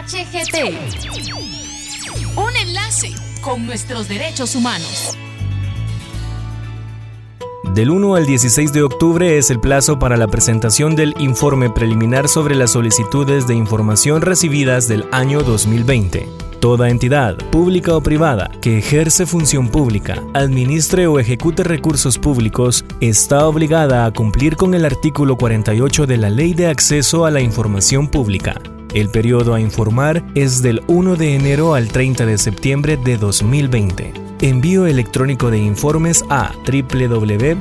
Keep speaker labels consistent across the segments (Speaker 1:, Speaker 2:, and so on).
Speaker 1: PDHGT. Un enlace con nuestros derechos humanos.
Speaker 2: Del 1 al 16 de octubre es el plazo para la presentación del informe preliminar sobre las solicitudes de información recibidas del año 2020. Toda entidad, pública o privada, que ejerce función pública, administre o ejecute recursos públicos, está obligada a cumplir con el artículo 48 de la Ley de Acceso a la Información Pública. El periodo a informar es del 1 de enero al 30 de septiembre de 2020. Envío electrónico de informes a www.pdh.org.gt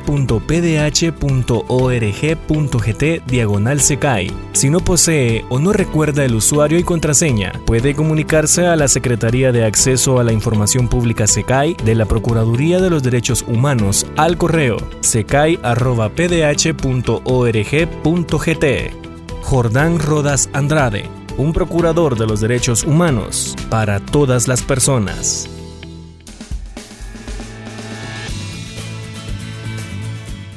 Speaker 2: diagonal secai. Si no posee o no recuerda el usuario y contraseña, puede comunicarse a la Secretaría de Acceso a la Información Pública SECAI de la Procuraduría de los Derechos Humanos al correo secai.pdh.org.gt. Jordán Rodas Andrade, un procurador de los derechos humanos para todas las personas.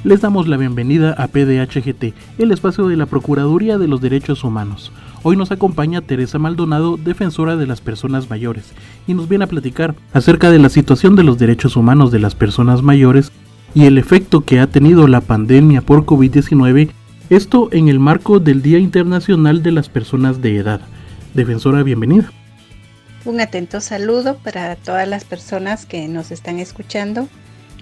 Speaker 3: Les damos la bienvenida a PDHGT, el espacio de la Procuraduría de los Derechos Humanos. Hoy nos acompaña Teresa Maldonado, defensora de las personas mayores, y nos viene a platicar acerca de la situación de los derechos humanos de las personas mayores y el efecto que ha tenido la pandemia por COVID-19, esto en el marco del Día Internacional de las Personas de Edad. Defensora, bienvenida.
Speaker 4: Un atento saludo para todas las personas que nos están escuchando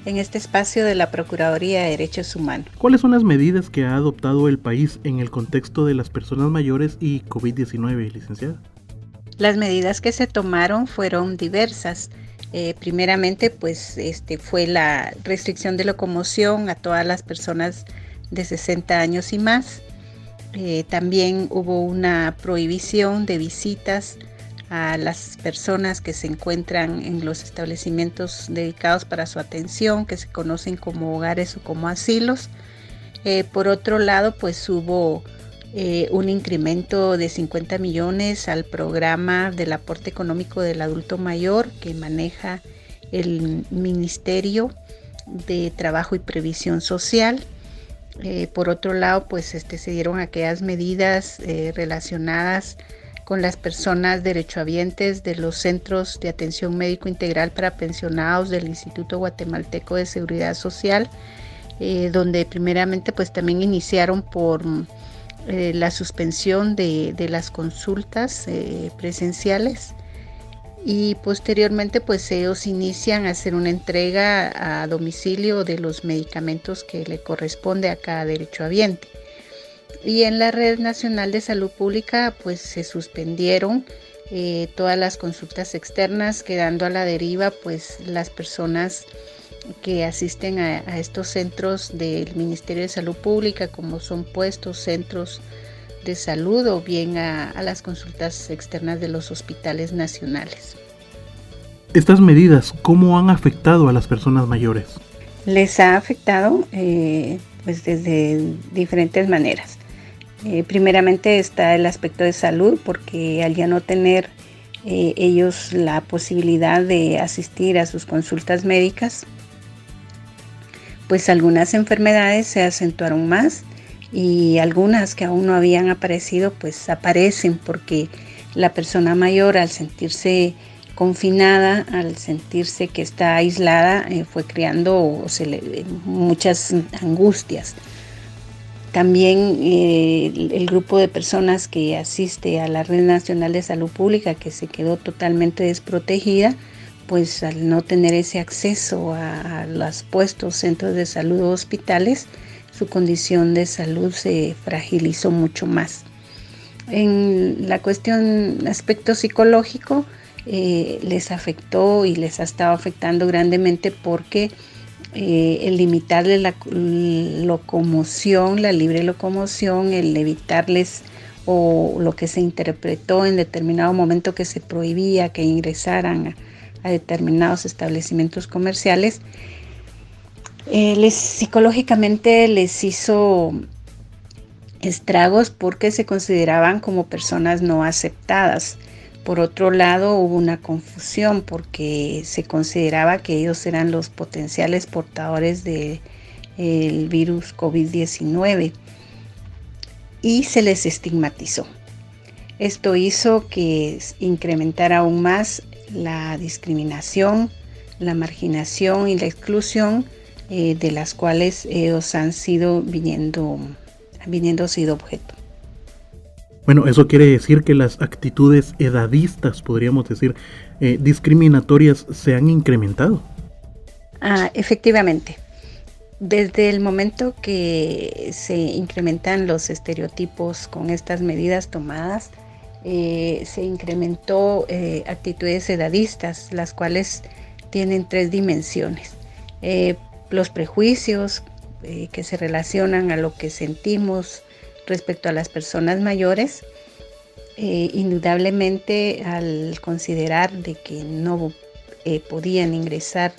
Speaker 4: en este espacio de la Procuraduría de Derechos Humanos.
Speaker 3: ¿Cuáles son las medidas que ha adoptado el país en el contexto de las personas mayores y COVID-19, licenciada?
Speaker 4: Las medidas que se tomaron fueron diversas. Eh, primeramente, pues este fue la restricción de locomoción a todas las personas de 60 años y más. Eh, también hubo una prohibición de visitas a las personas que se encuentran en los establecimientos dedicados para su atención, que se conocen como hogares o como asilos. Eh, por otro lado, pues hubo eh, un incremento de 50 millones al programa del aporte económico del adulto mayor que maneja el Ministerio de Trabajo y Previsión Social. Eh, por otro lado, pues este, se dieron aquellas medidas relacionadas con las personas derechohabientes de los centros de atención médico integral para pensionados del Instituto Guatemalteco de Seguridad Social, eh, donde primeramente pues también iniciaron por eh, la suspensión de, las consultas eh, presenciales y posteriormente pues ellos inician a hacer una entrega a domicilio de los medicamentos que le corresponde a cada derechohabiente y en la Red Nacional de Salud Pública pues se suspendieron eh, todas las consultas externas, quedando a la deriva pues las personas que asisten a, estos centros del Ministerio de Salud Pública, como son puestos, centros de salud o bien a, las consultas externas de los hospitales nacionales.
Speaker 3: Estas medidas, ¿cómo han afectado a las personas mayores?
Speaker 4: Les ha afectado eh, pues desde diferentes maneras. Eh, primeramente está el aspecto de salud, porque al ya no tener eh, ellos la posibilidad de asistir a sus consultas médicas, pues algunas enfermedades se acentuaron más y algunas que aún no habían aparecido, pues aparecen porque la persona mayor al sentirse confinada, al sentirse que está aislada, eh, fue creando muchas angustias. También eh, el, grupo de personas que asiste a la Red Nacional de Salud Pública, que se quedó totalmente desprotegida, pues al no tener ese acceso a, los puestos, centros de salud o hospitales, su condición de salud se fragilizó mucho más. En la cuestión aspecto psicológico, eh, les afectó y les ha estado afectando grandemente porque eh, el limitarle la locomoción, la libre locomoción, el evitarles o lo que se interpretó en determinado momento que se prohibía que ingresaran a, determinados establecimientos comerciales, eh, les, psicológicamente les hizo estragos porque se consideraban como personas no aceptadas. Por otro lado, hubo una confusión porque se consideraba que ellos eran los potenciales portadores del virus COVID-19 y se les estigmatizó. Esto hizo que incrementara aún más la discriminación, la marginación y la exclusión eh, de las cuales ellos han sido viniendo, viniendo sido objeto.
Speaker 3: Bueno, eso quiere decir que las actitudes edadistas, podríamos decir, eh, discriminatorias se han incrementado.
Speaker 4: Ah, efectivamente. Desde el momento que se incrementan los estereotipos con estas medidas tomadas, eh, se incrementó eh, actitudes edadistas, las cuales tienen tres dimensiones. Eh, los prejuicios que se relacionan a lo que sentimos respecto a las personas mayores, indudablemente al considerar de que no podían ingresar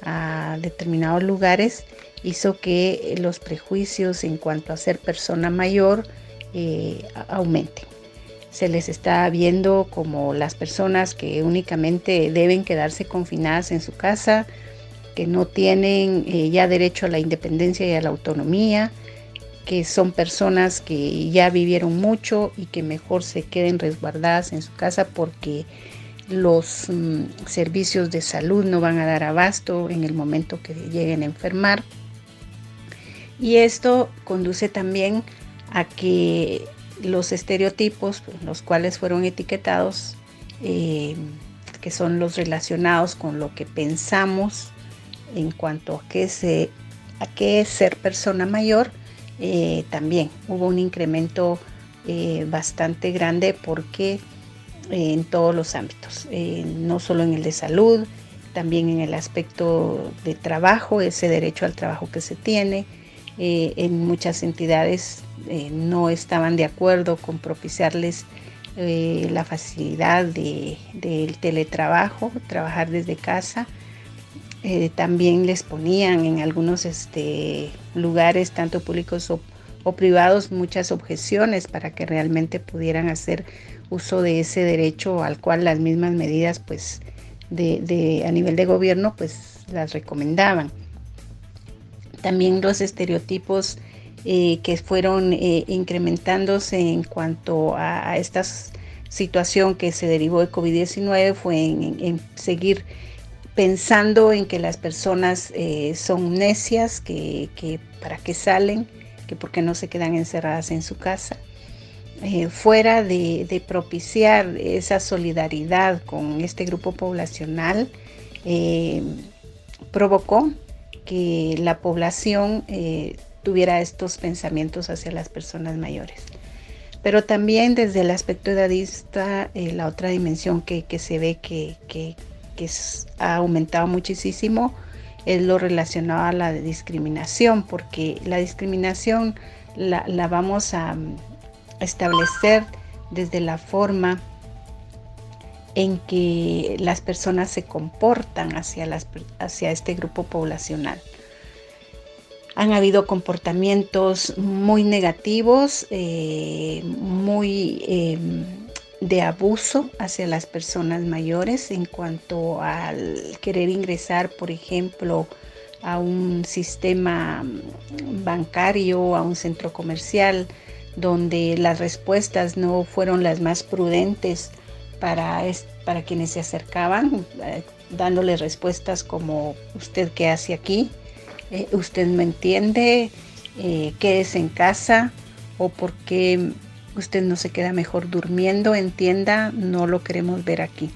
Speaker 4: a determinados lugares, hizo que los prejuicios en cuanto a ser persona mayor aumenten se les está viendo como las personas que únicamente deben quedarse confinadas en su casa, que no tienen eh, ya derecho a la independencia y a la autonomía, que son personas que ya vivieron mucho y que mejor se queden resguardadas en su casa porque los mm, servicios de salud no van a dar abasto en el momento que lleguen a enfermar. Y esto conduce también a que los estereotipos, los cuales fueron etiquetados, eh, que son los relacionados con lo que pensamos en cuanto a qué, a qué es ser persona mayor, eh, también hubo un incremento eh, bastante grande porque en todos los ámbitos, no solo en el de salud, también en el aspecto de trabajo, ese derecho al trabajo que se tiene, en muchas entidades eh, no estaban de acuerdo con propiciarles eh, la facilidad del teletrabajo, trabajar desde casa. Eh, también les ponían en algunos este, lugares, tanto públicos o, privados, muchas objeciones para que realmente pudieran hacer uso de ese derecho al cual las mismas medidas pues, de, a nivel de gobierno pues, las recomendaban. También los estereotipos eh, que fueron eh, incrementándose en cuanto a, esta situación que se derivó de COVID-19 fue en, seguir pensando en que las personas eh, son necias, que, para qué salen, que por qué no se quedan encerradas en su casa. fuera de, propiciar esa solidaridad con este grupo poblacional, provocó que la población tuviera estos pensamientos hacia las personas mayores. Pero también desde el aspecto edadista, eh, la otra dimensión que, se ve que, ha aumentado muchísimo es lo relacionado a la discriminación, porque la discriminación la, vamos a establecer desde la forma en que las personas se comportan hacia, las, hacia este grupo poblacional. Han habido comportamientos muy negativos, eh, muy em, de abuso hacia las personas mayores en cuanto al querer ingresar, por ejemplo, a un sistema bancario, a un centro comercial, donde las respuestas no fueron las más prudentes para, para quienes se acercaban, eh, dándole respuestas como usted qué hace aquí, eh, usted me entiende, eh, quédese en casa o porque usted no se queda mejor durmiendo, entienda, no lo queremos ver aquí.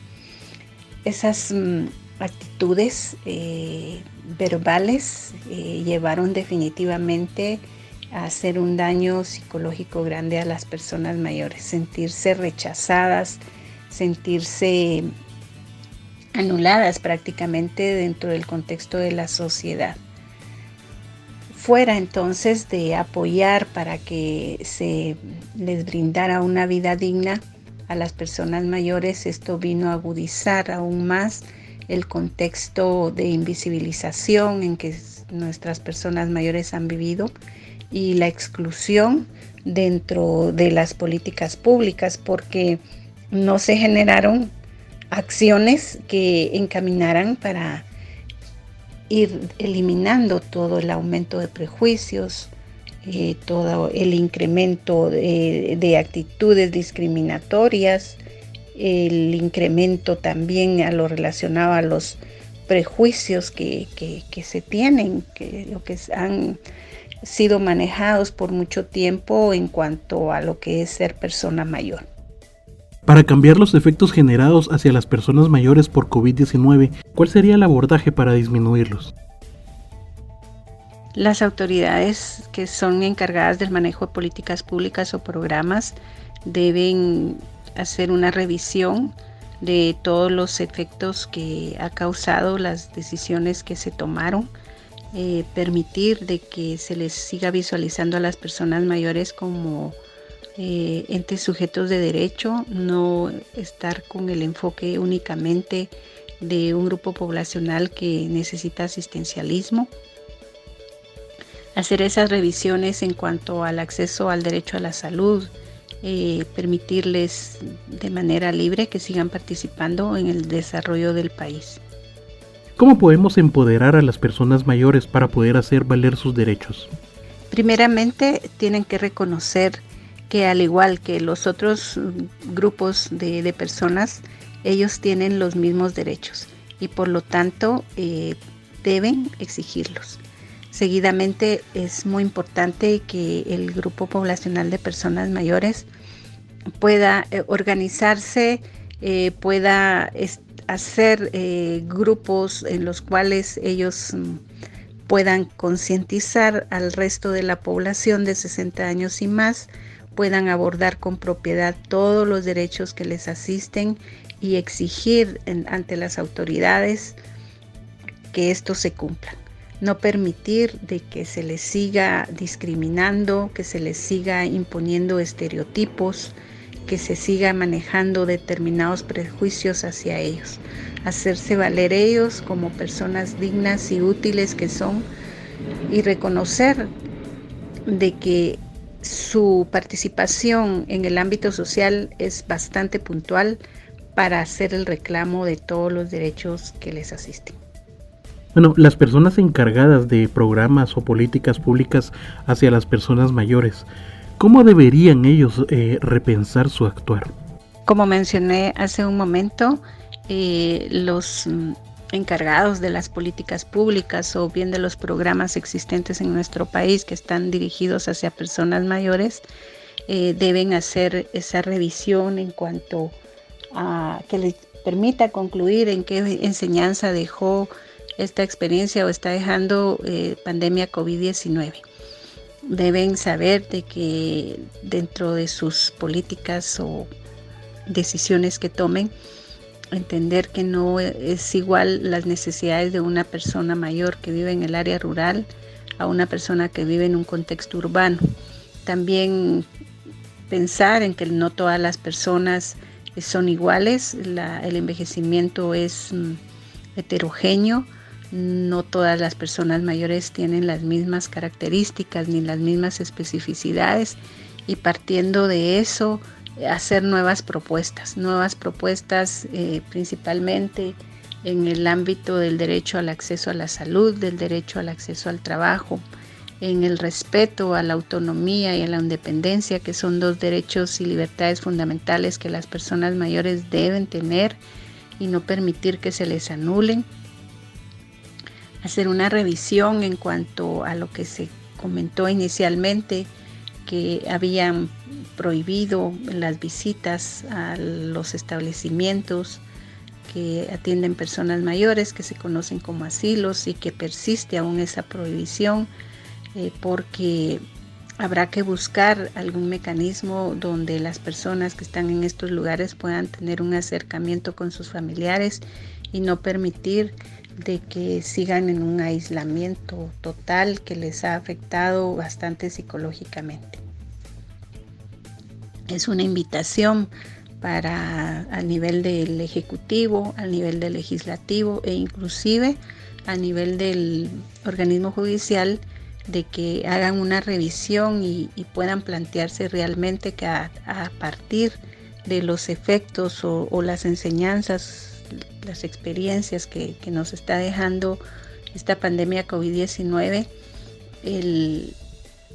Speaker 4: Esas mm, actitudes eh, verbales eh, llevaron definitivamente a hacer un daño psicológico grande a las personas mayores, sentirse rechazadas, sentirse anuladas prácticamente dentro del contexto de la sociedad fuera entonces de apoyar para que se les brindara una vida digna a las personas mayores, esto vino a agudizar aún más el contexto de invisibilización en que nuestras personas mayores han vivido y la exclusión dentro de las políticas públicas porque no se generaron acciones que encaminaran para ir eliminando todo el aumento de prejuicios, eh, todo el incremento de, actitudes discriminatorias, el incremento también a lo relacionado a los prejuicios que, se tienen, que, lo que han sido manejados por mucho tiempo en cuanto a lo que es ser persona mayor.
Speaker 3: Para cambiar los efectos generados hacia las personas mayores por COVID-19, ¿cuál sería el abordaje para disminuirlos?
Speaker 4: Las autoridades que son encargadas del manejo de políticas públicas o programas deben hacer una revisión de todos los efectos que ha causado las decisiones que se tomaron, eh, permitir de que se les siga visualizando a las personas mayores como eh, entes sujetos de derecho, no estar con el enfoque únicamente de un grupo poblacional que necesita asistencialismo. Hacer esas revisiones en cuanto al acceso al derecho a la salud, eh, permitirles de manera libre que sigan participando en el desarrollo del país.
Speaker 3: ¿Cómo podemos empoderar a las personas mayores para poder hacer valer sus derechos?
Speaker 4: Primeramente, tienen que reconocer que al igual que los otros grupos de, personas, ellos tienen los mismos derechos y por lo tanto eh, deben exigirlos. Seguidamente es muy importante que el grupo poblacional de personas mayores pueda eh, organizarse, eh, pueda hacer grupos en los cuales ellos mm, puedan concientizar al resto de la población de 60 años y más, puedan abordar con propiedad todos los derechos que les asisten y exigir ante las autoridades que esto se cumpla. No permitir de que se les siga discriminando, que se les siga imponiendo estereotipos, que se siga manejando determinados prejuicios hacia ellos, hacerse valer ellos como personas dignas y útiles que son y reconocer de que su participación en el ámbito social es bastante puntual para hacer el reclamo de todos los derechos que les asisten.
Speaker 3: Bueno, las personas encargadas de programas o políticas públicas hacia las personas mayores, ¿cómo deberían ellos eh, repensar su actuar?
Speaker 4: Como mencioné hace un momento, eh, los mm, encargados de las políticas públicas o bien de los programas existentes en nuestro país que están dirigidos hacia personas mayores eh, deben hacer esa revisión en cuanto a que les permita concluir en qué enseñanza dejó esta experiencia o está dejando eh, pandemia COVID-19. Deben saber de que dentro de sus políticas o decisiones que tomen, entender que no es igual las necesidades de una persona mayor que vive en el área rural a una persona que vive en un contexto urbano. También pensar en que no todas las personas son iguales, el envejecimiento es mm, heterogéneo no todas las personas mayores tienen las mismas características ni las mismas especificidades y partiendo de eso hacer nuevas propuestas, nuevas propuestas eh, principalmente en el ámbito del derecho al acceso a la salud, del derecho al acceso al trabajo, en el respeto a la autonomía y a la independencia, que son dos derechos y libertades fundamentales que las personas mayores deben tener y no permitir que se les anulen. Hacer una revisión en cuanto a lo que se comentó inicialmente, que habían prohibido las visitas a los establecimientos que atienden personas mayores, que se conocen como asilos y que persiste aún esa prohibición, eh, porque habrá que buscar algún mecanismo donde las personas que están en estos lugares puedan tener un acercamiento con sus familiares y no permitir de que sigan en un aislamiento total que les ha afectado bastante psicológicamente. Es una invitación para a nivel del ejecutivo, a nivel del legislativo e inclusive a nivel del organismo judicial de que hagan una revisión y, puedan plantearse realmente que a, partir de los efectos o las enseñanzas las experiencias que, nos está dejando esta pandemia COVID-19, el,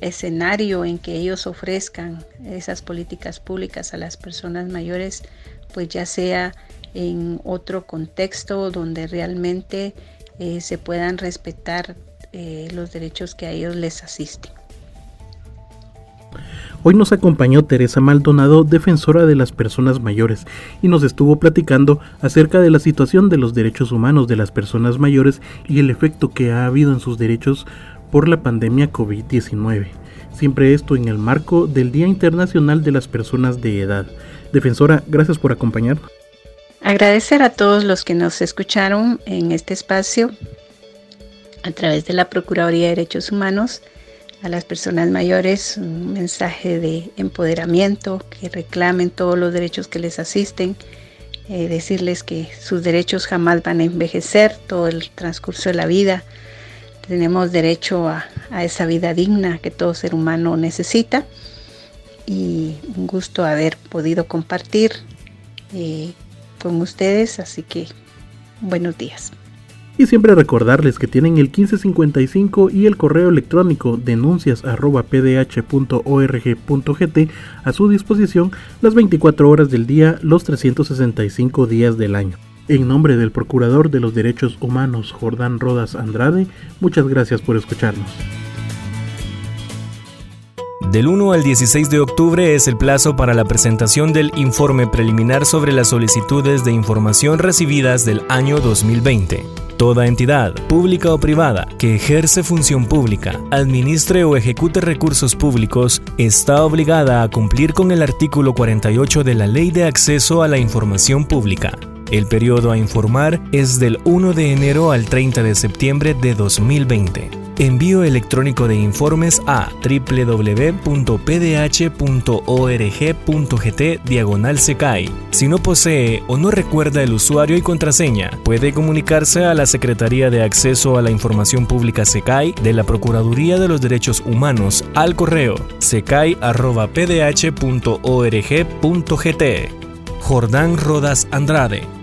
Speaker 4: escenario en que ellos ofrezcan esas políticas públicas a las personas mayores, pues ya sea en otro contexto donde realmente eh, se puedan respetar eh, los derechos que a ellos les asisten.
Speaker 3: Hoy nos acompañó Teresa Maldonado, defensora de las personas mayores, y nos estuvo platicando acerca de la situación de los derechos humanos de las personas mayores y el efecto que ha habido en sus derechos por la pandemia COVID-19. Siempre esto en el marco del Día Internacional de las Personas de Edad. Defensora, gracias por acompañarnos.
Speaker 4: Agradecer a todos los que nos escucharon en este espacio a través de la Procuraduría de Derechos Humanos, a las personas mayores un mensaje de empoderamiento, que reclamen todos los derechos que les asisten, eh, decirles que sus derechos jamás van a envejecer todo el transcurso de la vida, tenemos derecho a, esa vida digna que todo ser humano necesita y un gusto haber podido compartir eh, con ustedes, así que buenos días.
Speaker 3: Y siempre recordarles que tienen el 1555 y el correo electrónico denuncias.pdh.org.gt a su disposición las 24 horas del día, los 365 días del año. En nombre del Procurador de los Derechos Humanos, Jordán Rodas Andrade, muchas gracias por escucharnos.
Speaker 2: Del 1 al 16 de octubre es el plazo para la presentación del informe preliminar sobre las solicitudes de información recibidas del año 2020. Toda entidad, pública o privada, que ejerce función pública, administre o ejecute recursos públicos, está obligada a cumplir con el artículo 48 de la Ley de Acceso a la Información Pública el periodo a informar es del 1 de enero al 30 de septiembre de 2020. Envío electrónico de informes a www.pdh.org.gt diagonal secai. Si no posee o no recuerda el usuario y contraseña, puede comunicarse a la Secretaría de Acceso a la Información Pública SECAI de la Procuraduría de los Derechos Humanos al correo secai.pdh.org.gt. Jordán Rodas Andrade